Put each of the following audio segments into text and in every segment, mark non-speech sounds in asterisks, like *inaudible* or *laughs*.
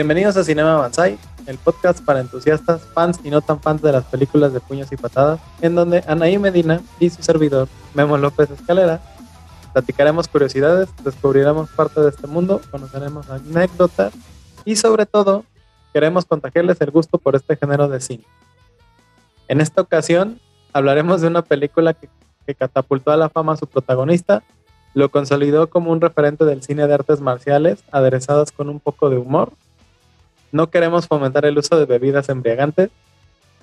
Bienvenidos a Cinema Banzai, el podcast para entusiastas, fans y no tan fans de las películas de puños y patadas, en donde Anaí Medina y su servidor, Memo López Escalera, platicaremos curiosidades, descubriremos parte de este mundo, conoceremos anécdotas y sobre todo queremos contagiarles el gusto por este género de cine. En esta ocasión hablaremos de una película que, que catapultó a la fama a su protagonista, lo consolidó como un referente del cine de artes marciales, aderezadas con un poco de humor no queremos fomentar el uso de bebidas embriagantes.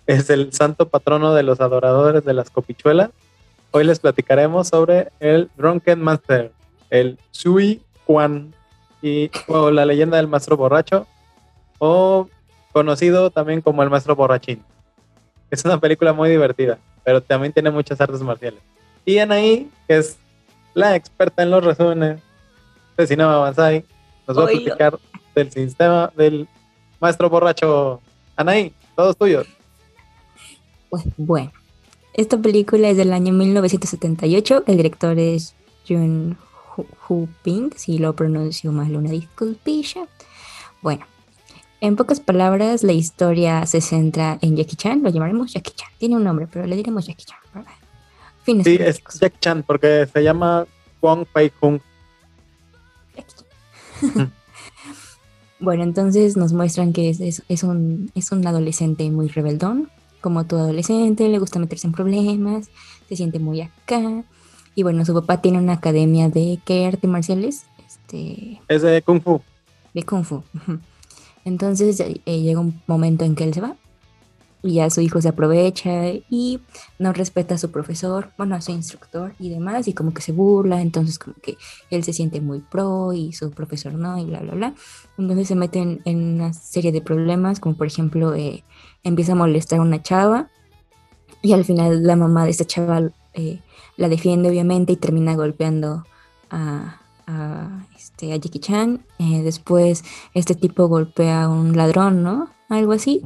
Es el santo patrono de los adoradores de las copichuelas. Hoy les platicaremos sobre el Drunken Master, el Sui Quan, y, o la leyenda del maestro borracho, o conocido también como el maestro borrachín. Es una película muy divertida, pero también tiene muchas artes marciales. Y Anaí, que es la experta en los resúmenes de Cinema Banzai, nos va a platicar del sistema del maestro borracho. Anaí, todos tuyos. Pues bueno, esta película es del año 1978. El director es Jun Hu Ping, si lo pronuncio mal, una disculpilla. Bueno, en pocas palabras, la historia se centra en Jackie Chan. Lo llamaremos Jackie Chan. Tiene un nombre, pero le diremos Jackie Chan. Fines sí, es Jackie Chan porque se llama Wong Fei Kung. Bueno, entonces nos muestran que es, un, es un adolescente muy rebeldón, como todo adolescente, le gusta meterse en problemas, se siente muy acá. Y bueno, su papá tiene una academia de ¿qué arte marciales? Este, es de Kung Fu. De Kung Fu. *laughs* Entonces eh, llega un momento en que él se va y ya su hijo se aprovecha y no respeta a su profesor, bueno, a su instructor y demás, y como que se burla, entonces como que él se siente muy pro y su profesor no, y bla, bla, bla. Entonces se meten en una serie de problemas, como por ejemplo eh, empieza a molestar a una chava y al final la mamá de esta chava eh, la defiende obviamente y termina golpeando a, este, a Jackie Chan. Eh, después este tipo golpea a un ladrón, ¿no? Algo así.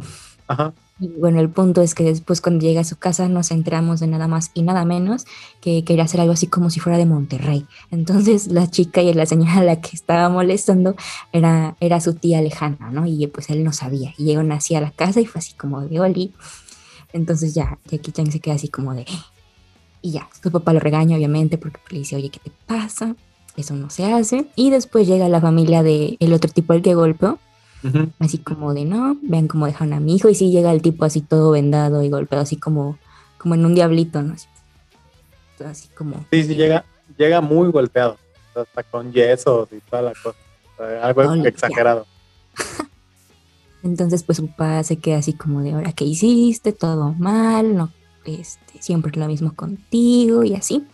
Ajá. Bueno, el punto es que después cuando llega a su casa nos enteramos de nada más y nada menos que quería hacer algo así como si fuera de Monterrey. Entonces la chica y la señora a la que estaba molestando era, era su tía lejana, ¿no? Y pues él no sabía. Y llegó así a la casa y fue así como de Oli. Entonces ya, Jackie Chan se queda así como de... Y ya, su papá lo regaña obviamente porque le dice, oye, ¿qué te pasa? Eso no se hace. Y después llega la familia del el otro tipo al que golpeó Así como de, no, vean cómo dejaron a mi hijo y sí llega el tipo así todo vendado y golpeado, así como, como en un diablito, ¿no? Así, como... Sí, sí, llega, llega muy golpeado, hasta con yesos y toda la cosa, algo exagerado. *laughs* Entonces, pues su papá se queda así como de, ahora, ¿qué hiciste? Todo mal, no, este, siempre lo mismo contigo y así.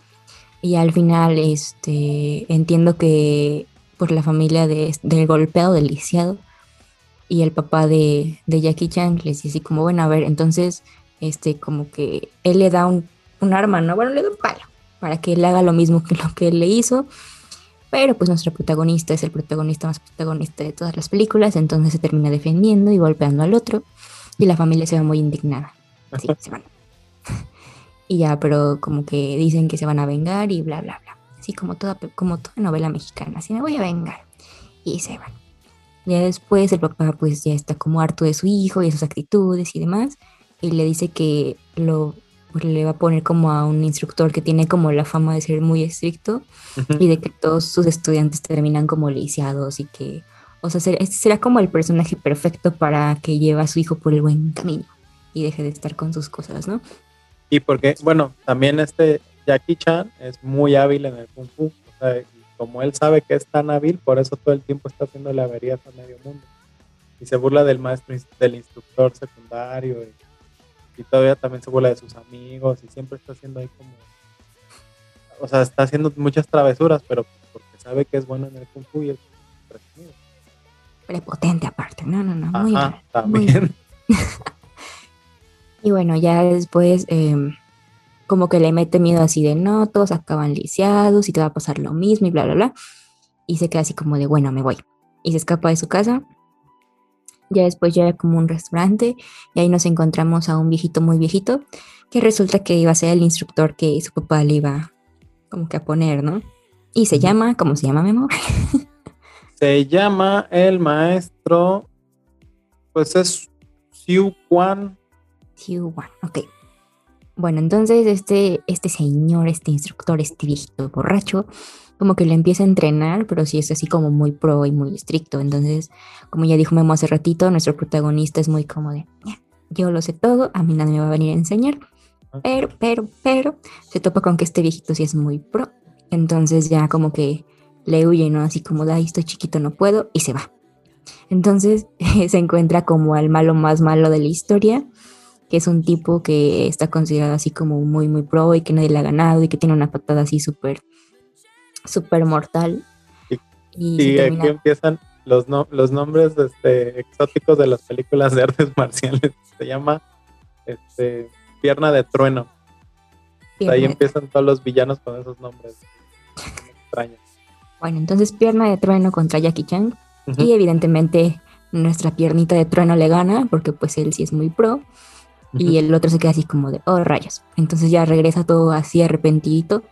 Y al final, este, entiendo que por la familia de, del golpeado, del lisiado, y el papá de, Jackie Chan les dice como, bueno, a ver, entonces, este, como que él le da un, arma, ¿no? Bueno, le da un palo para que él haga lo mismo que *laughs* lo que él le hizo. Pero pues nuestro protagonista es el protagonista más protagonista de todas las películas, entonces se termina defendiendo y golpeando al otro y la familia se va muy indignada. Así, se van. *laughs* y ya, pero como que dicen que se van a vengar y bla, bla, bla. Así como toda, como toda novela mexicana, así me voy a vengar. Y se van. Ya después el papá pues ya está como harto de su hijo y sus actitudes y demás. Y le dice que lo pues, le va a poner como a un instructor que tiene como la fama de ser muy estricto y de que todos sus estudiantes terminan como lisiados y que, o sea, será, será como el personaje perfecto para que lleve a su hijo por el buen camino y deje de estar con sus cosas, ¿no? Y porque, bueno, también este Jackie Chan es muy hábil en el kung fu, o sea, como él sabe que es tan hábil, por eso todo el tiempo está haciendo la averías a medio mundo. Y se burla del maestro, del instructor secundario, y, todavía también se burla de sus amigos, y siempre está haciendo ahí como. O sea, está haciendo muchas travesuras, pero porque sabe que es bueno en el Kung Fu y es presumido. Prepotente aparte, no, no, no, muy bien. También. *laughs* y bueno, ya después. Eh, como que le mete miedo así de no, todos acaban lisiados y te va a pasar lo mismo y bla, bla, bla. Y se queda así como de, bueno, me voy. Y se escapa de su casa. Ya después llega como un restaurante y ahí nos encontramos a un viejito muy viejito que resulta que iba a ser el instructor que su papá le iba como que a poner, ¿no? Y se llama, ¿cómo se llama, Memo? *laughs* se llama el maestro Pues es Siu Quan. Siu Quan, ok. Bueno, entonces este, este señor, este instructor, este viejito borracho, como que le empieza a entrenar, pero sí es así como muy pro y muy estricto. Entonces, como ya dijo Memo hace ratito, nuestro protagonista es muy como de, yo lo sé todo, a mí nadie me va a venir a enseñar. Pero, pero, pero, se topa con que este viejito sí es muy pro. Entonces ya como que le huye, ¿no? Así como, ay, estoy chiquito, no puedo, y se va. Entonces *laughs* se encuentra como al malo más malo de la historia, que es un tipo que está considerado así como muy, muy pro y que nadie le ha ganado y que tiene una patada así súper, súper mortal. Y, aquí empiezan los, los nombres este, exóticos de las películas de artes *laughs* marciales. Se llama este, Pierna de Trueno. Ahí empiezan todos los villanos con esos nombres extraños. Bueno, entonces Pierna de Trueno contra Jackie Chan. Y evidentemente nuestra piernita de trueno le gana, porque pues él sí es muy pro. Y el otro se queda así como de, oh, rayos. Entonces ya regresa todo así arrepentidito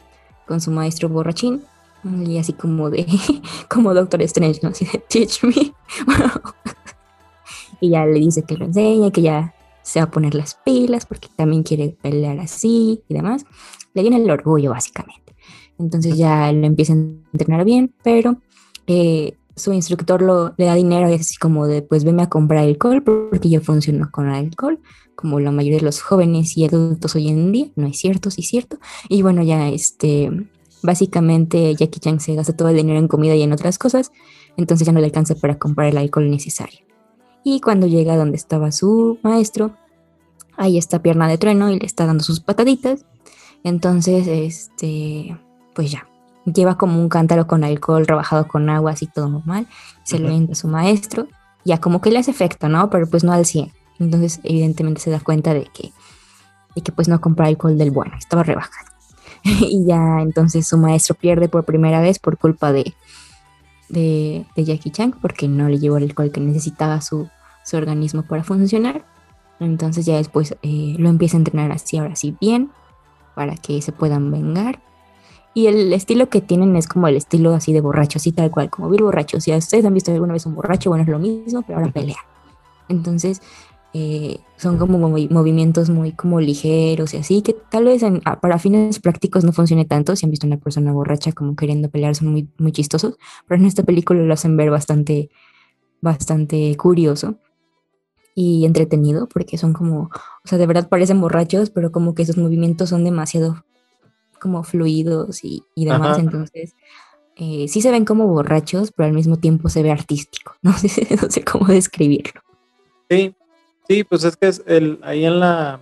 con su maestro borrachín. Y así como de, *laughs* como Doctor Strange, ¿no? Así de, teach me. *laughs* y ya le dice que lo enseña, que ya se va a poner las pilas porque también quiere pelear así y demás. Le viene el orgullo, básicamente. Entonces ya lo empieza a entrenar bien, pero eh, su instructor lo, le da dinero y es así como de, pues veme a comprar alcohol porque yo funciono con alcohol, como la mayoría de los jóvenes y adultos hoy en día, no es cierto, sí es cierto. Y bueno, ya este, básicamente Jackie Chan se gasta todo el dinero en comida y en otras cosas, entonces ya no le alcanza para comprar el alcohol necesario. Y cuando llega donde estaba su maestro, ahí está pierna de trueno y le está dando sus pataditas. Entonces, este, pues ya, lleva como un cántaro con alcohol rebajado con agua, así todo normal, se lo entra a su maestro, ya como que le hace efecto, ¿no? Pero pues no al 100. Entonces, evidentemente se da cuenta de que, de que pues no compra alcohol del bueno, estaba rebajado. *laughs* y ya entonces su maestro pierde por primera vez por culpa de, de, Jackie Chan, porque no le llevó el alcohol que necesitaba su, su organismo para funcionar. Entonces ya después eh, lo empieza a entrenar así, ahora sí bien, para que se puedan vengar. Y el estilo que tienen es como el estilo así de borracho, así tal cual, como Bill borracho. Si ustedes han visto alguna vez un borracho, bueno, es lo mismo, pero ahora pelea. Entonces, eh, son como movimientos muy como ligeros y así, que tal vez para fines prácticos no funcione tanto. Si han visto una persona borracha como queriendo pelear, son muy, muy chistosos, pero en esta película lo hacen ver bastante, bastante curioso y entretenido, porque son como, o sea, de verdad parecen borrachos, pero como que esos movimientos son demasiado como fluidos y, demás, entonces eh, sí se ven como borrachos, pero al mismo tiempo se ve artístico, *laughs* no sé, no sé cómo describirlo. Sí, sí, pues es que es el, ahí en la,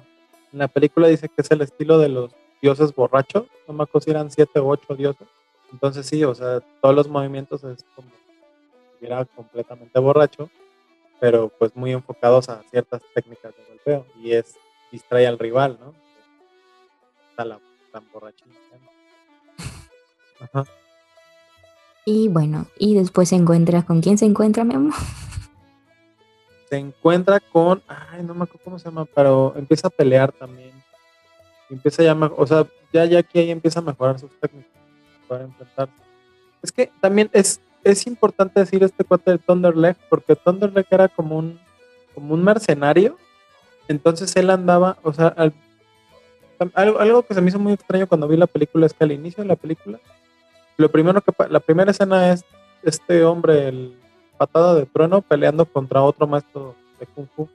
en la película dice que es el estilo de los dioses borrachos, no me acuerdo si eran siete u ocho dioses, entonces sí, o sea, todos los movimientos es como si estuviera completamente borracho, pero pues muy enfocados a ciertas técnicas de golpeo y es distrae al rival, ¿no? Está la tan Y bueno, y después se encuentra con quién se encuentra, mi amor. Se encuentra con, ay, no me acuerdo cómo se llama, pero empieza a pelear también. Empieza ya, o sea, ya, ya aquí ahí empieza a mejorar sus técnicas para enfrentarse. Es que también es, es importante decir este cuate de Thunderleg, porque Thunderleg era como un, como un mercenario. Entonces él andaba, o sea, al algo, que se me hizo muy extraño cuando vi la película es que al inicio de la película, lo primero que la primera escena es este hombre, el patada de trueno, peleando contra otro maestro de Kung Fu.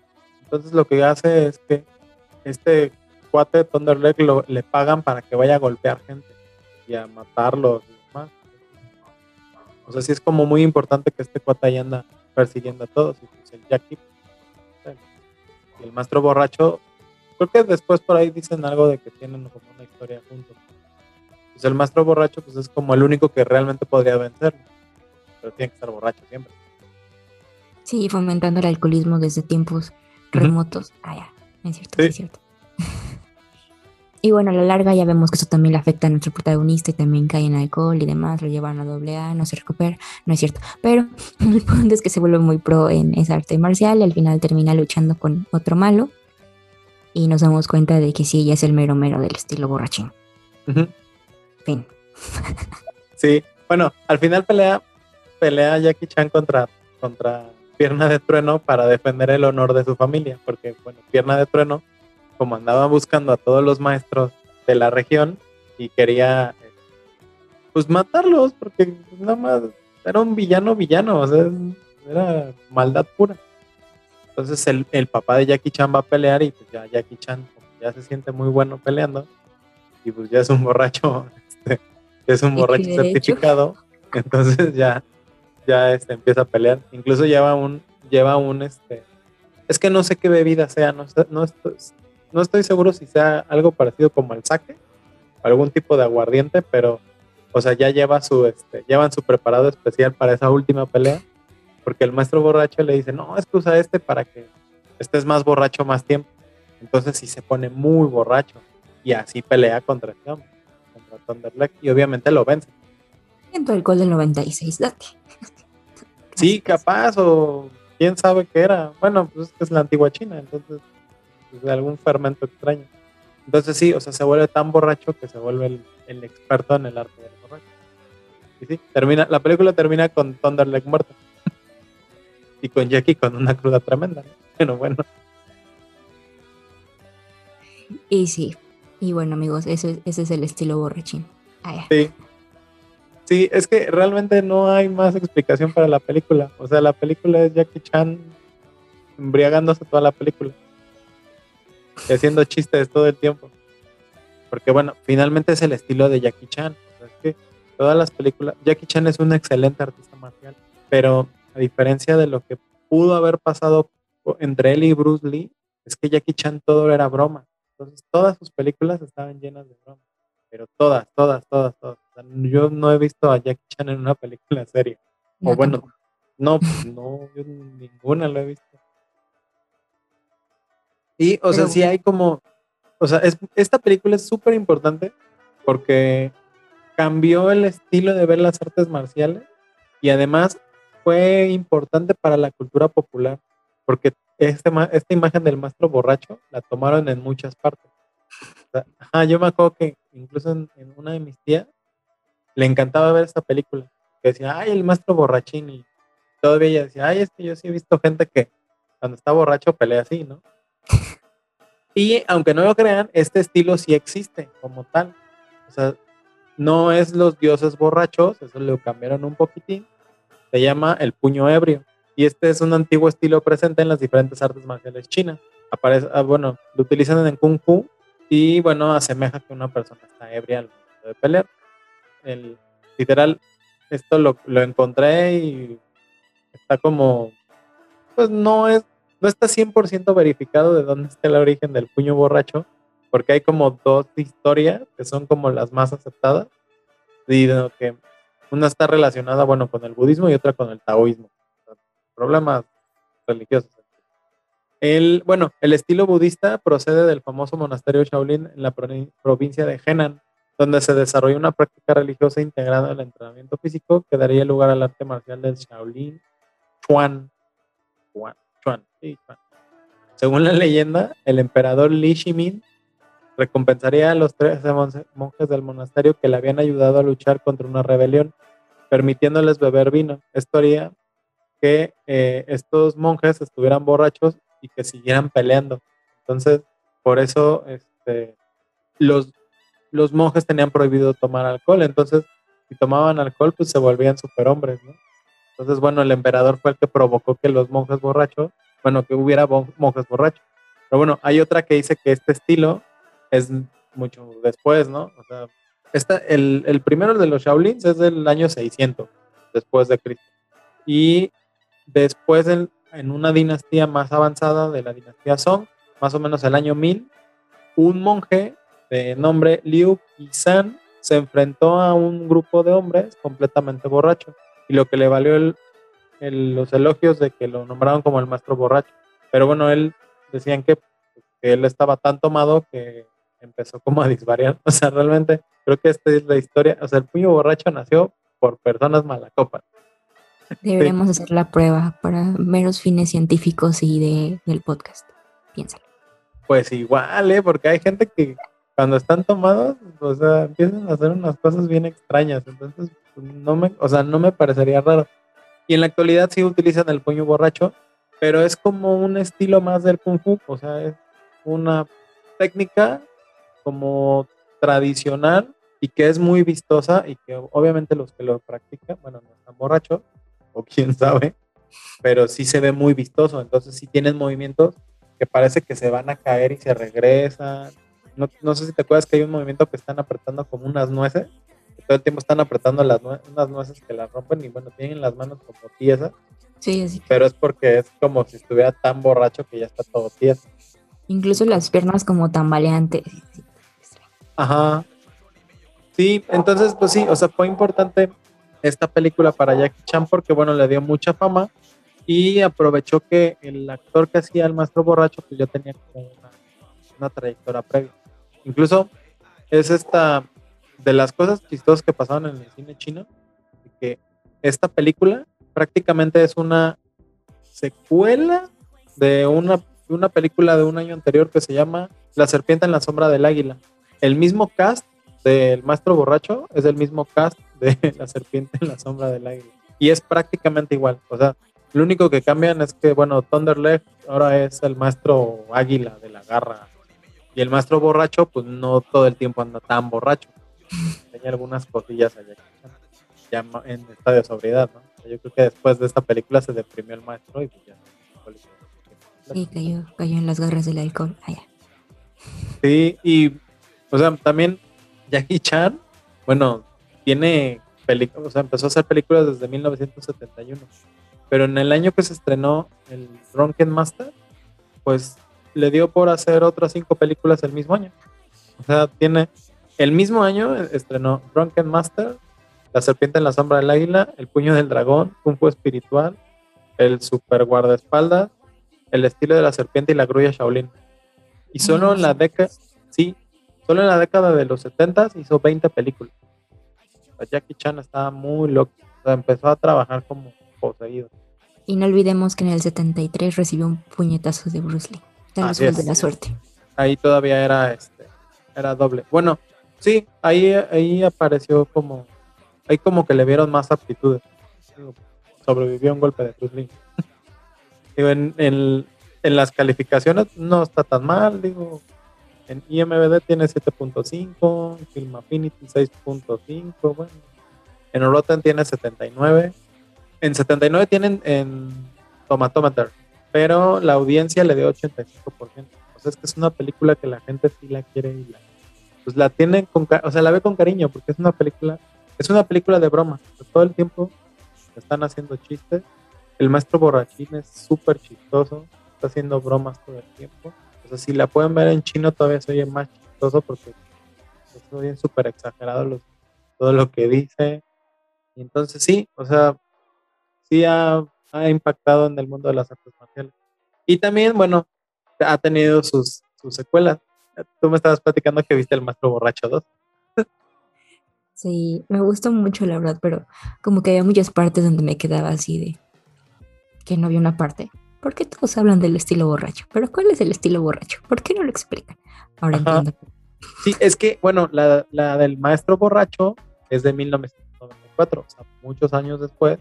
Entonces lo que hace es que este cuate de Thunderleg lo, le pagan para que vaya a golpear gente y a matarlos y demás. O sea, sí es como muy importante que este cuate ahí anda persiguiendo a todos. Y pues el Jackie, el maestro borracho Creo que después por ahí dicen algo de que tienen como una historia juntos. Pues el maestro borracho pues es como el único que realmente podría vencer, pero tiene que estar borracho siempre. Sí, fomentando el alcoholismo desde tiempos remotos. Ah, ya, es cierto, es cierto. *laughs* y bueno, a la larga ya vemos que eso también le afecta a nuestro protagonista y también cae en alcohol y demás, lo llevan a doble A, no se recupera, no es cierto. Pero *laughs* el punto es que se vuelve muy pro en esa arte marcial y al final termina luchando con otro malo y nos damos cuenta de que sí, ella es el mero mero del estilo borrachín. Fin. *laughs* sí, bueno, al final pelea, pelea Jackie Chan contra, contra Pierna de Trueno para defender el honor de su familia, porque, bueno, Pierna de Trueno, como andaba buscando a todos los maestros de la región y quería, eh, pues, matarlos, porque nada más era un villano villano, o sea, era maldad pura. Entonces el, el papá de Jackie Chan va a pelear y pues ya Jackie Chan ya se siente muy bueno peleando y pues ya es un borracho, *laughs* este, es un borracho certificado, *laughs* entonces ya, ya este, empieza a pelear. Incluso lleva un, lleva un, este, es que no sé qué bebida sea, no, no, estoy, no estoy seguro si sea algo parecido como el sake, algún tipo de aguardiente, pero, o sea, ya lleva su, este, llevan su preparado especial para esa última pelea, porque el maestro borracho le dice, no, es que usa este para que estés más borracho más tiempo. Entonces sí se pone muy borracho y así pelea contra este hombre, contra Thunderleg y obviamente lo vence. Siento el gol del 96, date. *laughs* Sí, capaz o quién sabe qué era. Bueno, pues es la antigua China, entonces pues, de algún fermento extraño. Entonces sí, o sea, se vuelve tan borracho que se vuelve el, experto en el arte del borracho. Y sí, termina, la película termina con Thunderleg muerto. Y con Jackie con una cruda tremenda. Pero bueno. Y sí, y bueno amigos, ese, ese es el estilo borrachín. Ah, sí. Sí, es que realmente no hay más explicación para la película. O sea, la película es Jackie Chan embriagándose toda la película. Y haciendo chistes todo el tiempo. Porque bueno, finalmente es el estilo de Jackie Chan. O sea, es que todas las películas, Jackie Chan es un excelente artista marcial, pero a diferencia de lo que pudo haber pasado entre él y Bruce Lee, es que Jackie Chan todo era broma. Entonces, todas sus películas estaban llenas de bromas. Pero todas, todas, todas, todas. yo no he visto a Jackie Chan en una película seria. o bueno, no, no, yo ninguna lo he visto. Y, o sea, sí hay como, o sea, esta película es súper importante porque cambió el estilo de ver las artes marciales y además fue importante para la cultura popular porque este, esta imagen del maestro borracho la tomaron en muchas partes. yo me acuerdo que incluso en, una de mis tías le encantaba ver esta película. Que decía, ay, el maestro borrachín. Y todavía ella decía, ay, es que yo sí he visto gente que cuando está borracho pelea así, ¿no? *laughs* Y aunque no lo crean, este estilo sí existe como tal. O sea, no es los dioses borrachos, eso lo cambiaron un poquitín. Se llama el puño ebrio y este es un antiguo estilo presente en las diferentes artes marciales chinas. Aparece, ah, bueno, lo utilizan en Kung Fu y bueno, asemeja que una persona está ebria al momento de pelear. El, literal, esto lo, lo encontré y está como, pues no es, no está 100% verificado de dónde está el origen del puño borracho, porque hay como dos historias que son como las más aceptadas, y que una está relacionada, bueno, con el budismo y otra con el taoísmo problemas religiosos. El, bueno, el estilo budista procede del famoso monasterio Shaolin en la provincia de Henan, donde se desarrolló una práctica religiosa integrada al entrenamiento físico que daría lugar al arte marcial del Shaolin Chuan. Chuan, Según la leyenda, el emperador Li Shimin recompensaría a los tres monjes del monasterio que le habían ayudado a luchar contra una rebelión, permitiéndoles beber vino. Esto haría que eh, estos monjes estuvieran borrachos y que siguieran peleando. Entonces, por eso este, los, los monjes tenían prohibido tomar alcohol. Entonces, si tomaban alcohol, pues se volvían superhombres, ¿no? Entonces, bueno, el emperador fue el que provocó que los monjes borrachos, bueno, que hubiera monjes borrachos. Pero bueno, hay otra que dice que este estilo es mucho después, ¿no? O sea, esta, el, el primero de los Shaolins es del año 600 después de Cristo. Y Después, en, una dinastía más avanzada de la dinastía Song, más o menos el año 1000, un monje de nombre Liu Yizan se enfrentó a un grupo de hombres completamente borrachos y lo que le valió los elogios de que lo nombraron como el maestro borracho. Pero bueno, él decían que, que, él estaba tan tomado que empezó como a disvariar. *laughs* O sea, realmente creo que esta es la historia. O sea, el puño borracho nació por personas malacopas. Deberíamos hacer la prueba para meros fines científicos y de, del podcast. Piénsalo. Pues igual, ¿eh? Porque hay gente que cuando están tomados, o sea, empiezan a hacer unas cosas bien extrañas. Entonces, no me, o sea, no me parecería raro. Y en la actualidad sí utilizan el puño borracho, pero es como un estilo más del kung fu, o sea, es una técnica como tradicional y que es muy vistosa y que obviamente los que lo practican, bueno, no están borrachos, *laughs* o quién sabe, pero sí se ve muy vistoso, entonces sí tienen movimientos que parece que se van a caer y se regresan. No, sé si te acuerdas que hay un movimiento que están apretando como unas nueces, que todo el tiempo están apretando las unas nueces que las rompen y bueno, tienen las manos como tiesas. Sí, así. Pero es porque es como si estuviera tan borracho que ya está todo tieso. Incluso las piernas como tambaleantes. Ajá. Sí, entonces, pues sí, o sea, fue importante esta película para Jackie Chan porque, bueno, le dio mucha fama y aprovechó que el actor que hacía el maestro borracho, pues ya tenía como una, trayectoria previa. Incluso es esta de las cosas chistosas que pasaron en el cine chino, que esta película prácticamente es una secuela de una, una película de un año anterior que se llama La serpiente en la sombra del águila. El mismo cast del maestro borracho es el mismo cast de *laughs* La serpiente en la sombra del águila. Y es prácticamente igual. O sea, lo único que cambian es que, bueno, Thunderleg ahora es el maestro águila de la garra. Y el maestro borracho, pues no todo el tiempo anda tan borracho. Tenía algunas cosillas allá ya en estado de sobriedad, ¿no? Yo creo que después de esta película se deprimió el maestro y pues ya. Sí, cayó, cayó en las garras del alcohol. Allá. Sí, y, o sea, también Jackie Chan, bueno, tiene películas, o sea, empezó a hacer películas desde 1971, pero en el año que se estrenó el Drunken Master, pues le dio por hacer otras cinco películas el mismo año. O sea, tiene el mismo año estrenó Drunken Master, La serpiente en la sombra del águila, El puño del dragón, Kung espiritual, El super guardaespaldas, El estilo de la serpiente y la grulla Shaolin. Y solo en la década, sí, Solo en la década de los 70 hizo 20 películas. Jackie Chan estaba muy loco. empezó a trabajar como poseído. Y no olvidemos que en el 73 recibió un puñetazo de Bruce Lee. De de la suerte. Ahí todavía era este, era doble. Bueno, sí, ahí, ahí apareció como, ahí como que le vieron más aptitudes. Sobrevivió un golpe de Bruce Lee. *laughs* digo, en, en, en las calificaciones no está tan mal, digo, en IMBD tiene 7.5, Film Affinity 6.5, bueno. En Rotten tiene 79. En 79 tienen en Tomatometer, pero la audiencia le dio 85%. O sea, es que es una película que la gente sí la quiere y la, pues la tienen con, o sea, la ve con cariño porque es una película, es una película de broma. Todo el tiempo están haciendo chistes. El maestro borrachín es súper chistoso, está haciendo bromas todo el tiempo si la pueden ver en chino todavía se oye más chistoso porque se oye súper exagerado todo lo que dice. Y entonces sí, o sea, sí ha, impactado en el mundo de las artes marciales. Y también, bueno, ha tenido sus, sus secuelas. Tú me estabas platicando que viste El Maestro Borracho 2. Sí, me gustó mucho, la verdad, pero como que había muchas partes donde me quedaba así de que no había una parte ¿Por qué todos hablan del estilo borracho? Pero ¿cuál es el estilo borracho? ¿Por qué no lo explican? Ahora entiendo. Sí, es que, bueno, la, del maestro borracho es de 1994, o sea, muchos años después.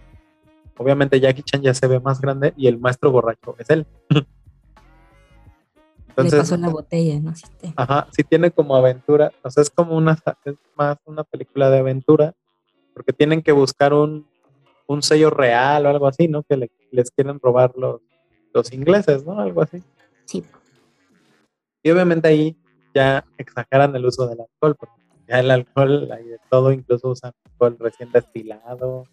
Obviamente Jackie Chan ya se ve más grande y el maestro borracho es él. *laughs* Entonces, Le pasó la botella, ¿no? Ajá, sí tiene como aventura, o sea, es como una, es más una película de aventura, porque tienen que buscar un, un sello real o algo así, ¿no? Que les quieren robar los, los ingleses, ¿no? Algo así. Sí. Y obviamente ahí ya exageran el uso del alcohol, porque ya el alcohol hay de todo, incluso usan alcohol recién destilado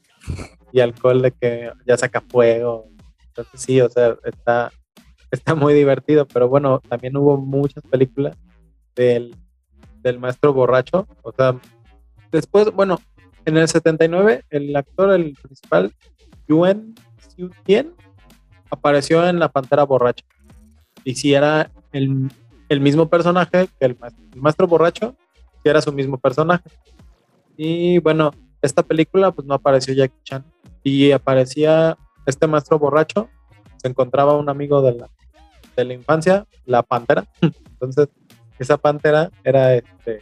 y alcohol de que ya saca fuego. Entonces sí, o sea, está, está muy divertido, pero bueno, también hubo muchas películas del, del maestro borracho, o sea, después, bueno, en el 79 el actor, el principal, Yuen Xiu Tien, apareció en La Pantera Borracha. Y si era el, mismo personaje que el maestro, borracho, si era su mismo personaje. Y bueno, esta película pues no apareció Jackie Chan. Y aparecía este maestro borracho, se encontraba un amigo de la, de la infancia, la pantera. *laughs* Entonces, esa pantera era este,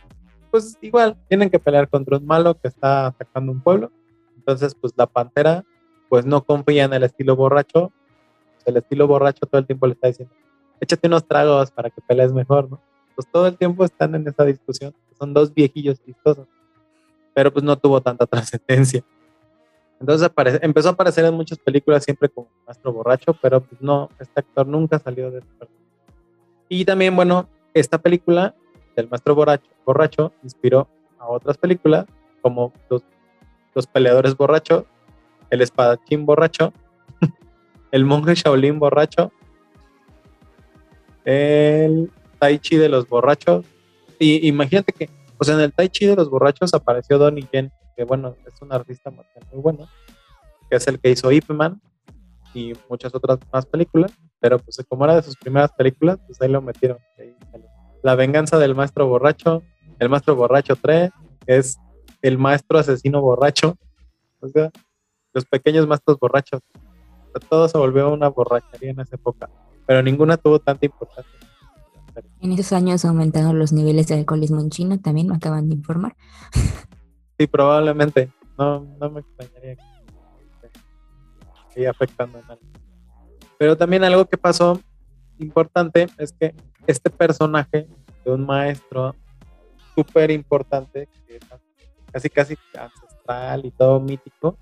pues igual, tienen que pelear contra un malo que está atacando un pueblo. Entonces, pues la pantera pues no confía en el estilo borracho. El estilo borracho todo el tiempo le está diciendo, échate unos tragos para que pelees mejor, ¿no? Pues todo el tiempo están en esa discusión. Son dos viejillos chistosos. Pero pues no tuvo tanta *laughs* trascendencia. Entonces empezó a aparecer en muchas películas siempre como maestro borracho, pero pues no, este actor nunca salió de esta Y también, bueno, esta película del maestro borracho, borracho inspiró a otras películas como los, los peleadores borrachos, el espadachín borracho, el monje Shaolin borracho, el Tai Chi de los borrachos. Y imagínate que, o sea, en el Tai Chi de los borrachos apareció Donnie Yen que bueno, es un artista muy bueno, que es el que hizo Ip Man y muchas otras más películas, pero pues como era de sus primeras películas, pues ahí lo metieron. la venganza del maestro borracho, el maestro borracho 3, es el maestro asesino borracho, o sea, los pequeños maestros borrachos. Todo se volvió una borrachería en esa época, pero ninguna tuvo tanta importancia. En esos años aumentaron los niveles de alcoholismo en China, también me acaban de informar. *laughs* Sí, probablemente. No, no me extrañaría que afectando a Pero también algo que pasó importante es que este personaje de un maestro súper importante, casi casi ancestral y todo mítico,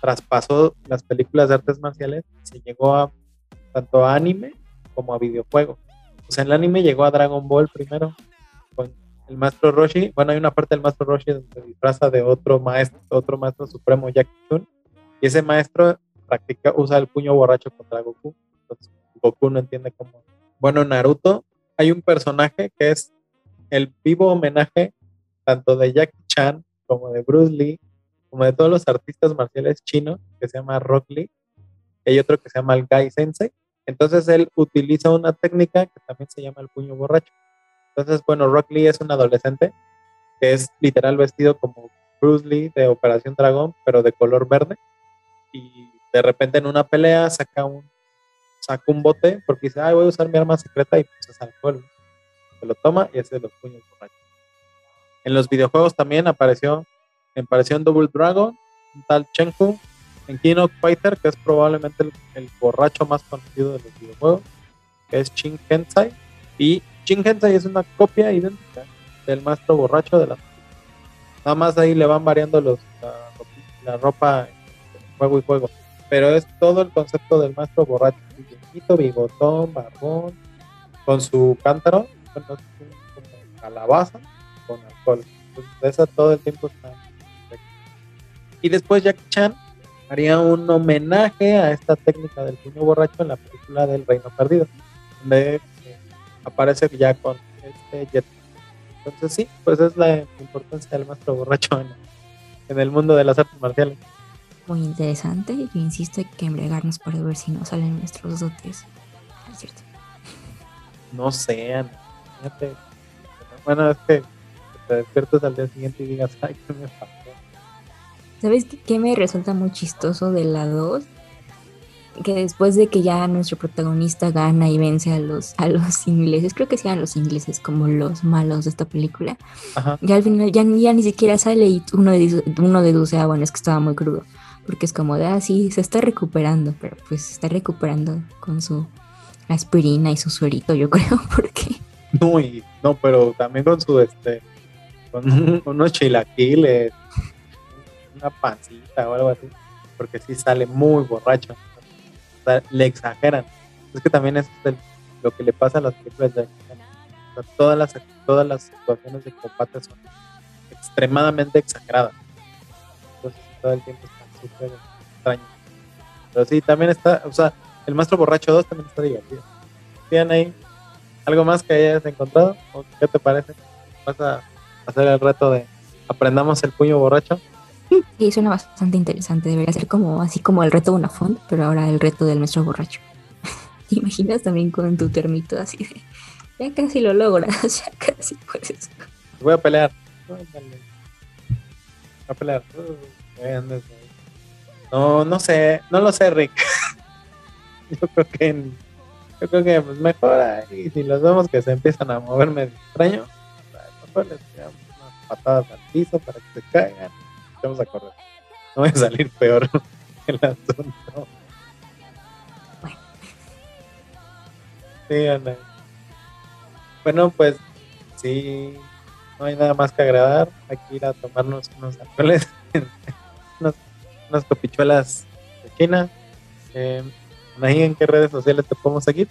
traspasó las películas de artes marciales se llegó a tanto a anime como a videojuego. O sea, el anime llegó a Dragon Ball primero, con el maestro Roshi, bueno, hay una parte del maestro Roshi donde se disfraza de otro maestro, otro maestro supremo, Jackie Chun, y ese maestro practica, usa el puño borracho contra Goku. Entonces, Goku no entiende cómo. Bueno, Naruto, hay un personaje que es el vivo homenaje tanto de Jackie Chan como de Bruce Lee, como de todos los artistas marciales chinos, que se llama Rock Lee. Hay otro que se llama el Gai Sensei. Entonces él utiliza una técnica que también se llama el puño borracho. Entonces, bueno, Rock Lee es un adolescente que es literal vestido como Bruce Lee de Operación Dragón, pero de color verde. Y de repente en una pelea saca un, saca un bote porque dice, ay, voy a usar mi arma secreta y pues es alcohol. Se lo toma y hace los puños borrachos. En los videojuegos también apareció, en Double Dragon, un tal Chenku, en of Fighter, que es probablemente el, borracho más conocido de los videojuegos, que es Shin Kensai, y Shin es una copia idéntica del maestro borracho de la Nada más ahí le van variando los, la, ropa en juego y juego. Pero es todo el concepto del maestro borracho. Viejito, bigotón, barbón, con su cántaro, como calabaza, con alcohol. Entonces, esa todo el tiempo está. Y después Jackie Chan haría un homenaje a esta técnica del puño borracho en la película del Reino Perdido, donde aparece ya con este jet. Entonces sí, pues es la importancia del maestro borracho en, el mundo de las artes marciales. Muy interesante. Yo insisto, hay que embriagarnos para ver si no salen nuestros dotes. Es cierto. No sean. Bueno, es que te despiertas al día siguiente y digas, ay, ¿qué me pasó? ¿Sabes qué me resulta muy chistoso de la 2? que después de que ya nuestro protagonista gana y vence a los, a los ingleses, creo que sean los ingleses como los malos de esta película, ya al final ya, ni siquiera sale y uno, uno deduce, ah, bueno, es que estaba muy crudo, porque es como de, ah, sí, se está recuperando, pero pues se está recuperando con su aspirina y su suerito, yo *laughs* creo, porque... No, no, pero también con su, este, con unos chilaquiles, una pancita o algo así, porque sí sale muy borracho le exageran. Es que también es lo que le pasa a las películas de todas, las, todas las situaciones de combate son extremadamente exageradas. Entonces todo el tiempo está súper extraño. Pero sí, también está, o sea, el Maestro Borracho 2 también está divertido. ¿Tienen ahí algo más que hayas encontrado? ¿O ¿Qué te parece? ¿Vas a hacer el reto de aprendamos el puño borracho? *laughs* Sí, suena bastante interesante. Debería ser como así como el reto de una font, pero ahora el reto del nuestro borracho. *laughs* ¿Te imaginas también con tu termito así de ya casi lo logras, *laughs* ya casi puedes? Voy a pelear. Voy a pelear. No, no sé, no lo sé, Rick. yo creo que yo creo que pues mejor ahí, si los vemos que se empiezan a mover medio extraño, mejor les tiramos unas patadas al piso para que se caigan vamos a correr. No voy a salir peor *laughs* el asunto. Bueno. Sí, Ana. Bueno, pues sí, no hay nada más que agradar. Aquí ir a tomarnos unos alcoholes, *laughs* unas, unas copichuelas de China. Eh, Anaí, ¿en qué redes sociales te podemos seguir?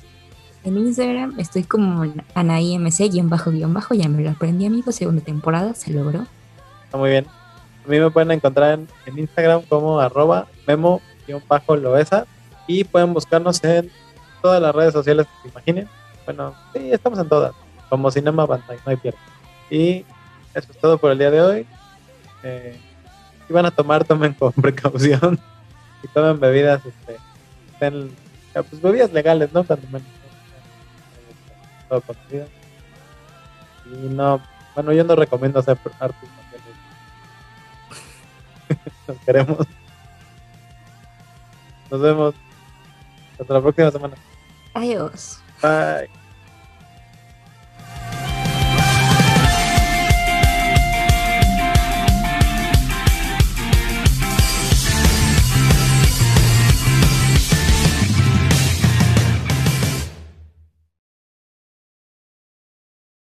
En Instagram estoy como AnaíMC, guion bajo, guion bajo, ya me lo aprendí, amigos, segunda temporada, se logró. Está muy bien. A mí me pueden encontrar en, en Instagram como arroba memo-loesa y pueden buscarnos en todas las redes sociales que se imaginen. Bueno, sí, estamos en todas, como Cinema Bandai, no hay pierde. Y eso es todo por el día de hoy. Eh, si van a tomar, tomen con *laughs* precaución y tomen bebidas, este, estén- eh, pues bebidas legales, ¿no? Cuando menos. Todo con medida. Y no, bueno, yo no recomiendo hacer artes. Nos queremos. Nos vemos. Hasta la próxima semana. Adiós. Bye.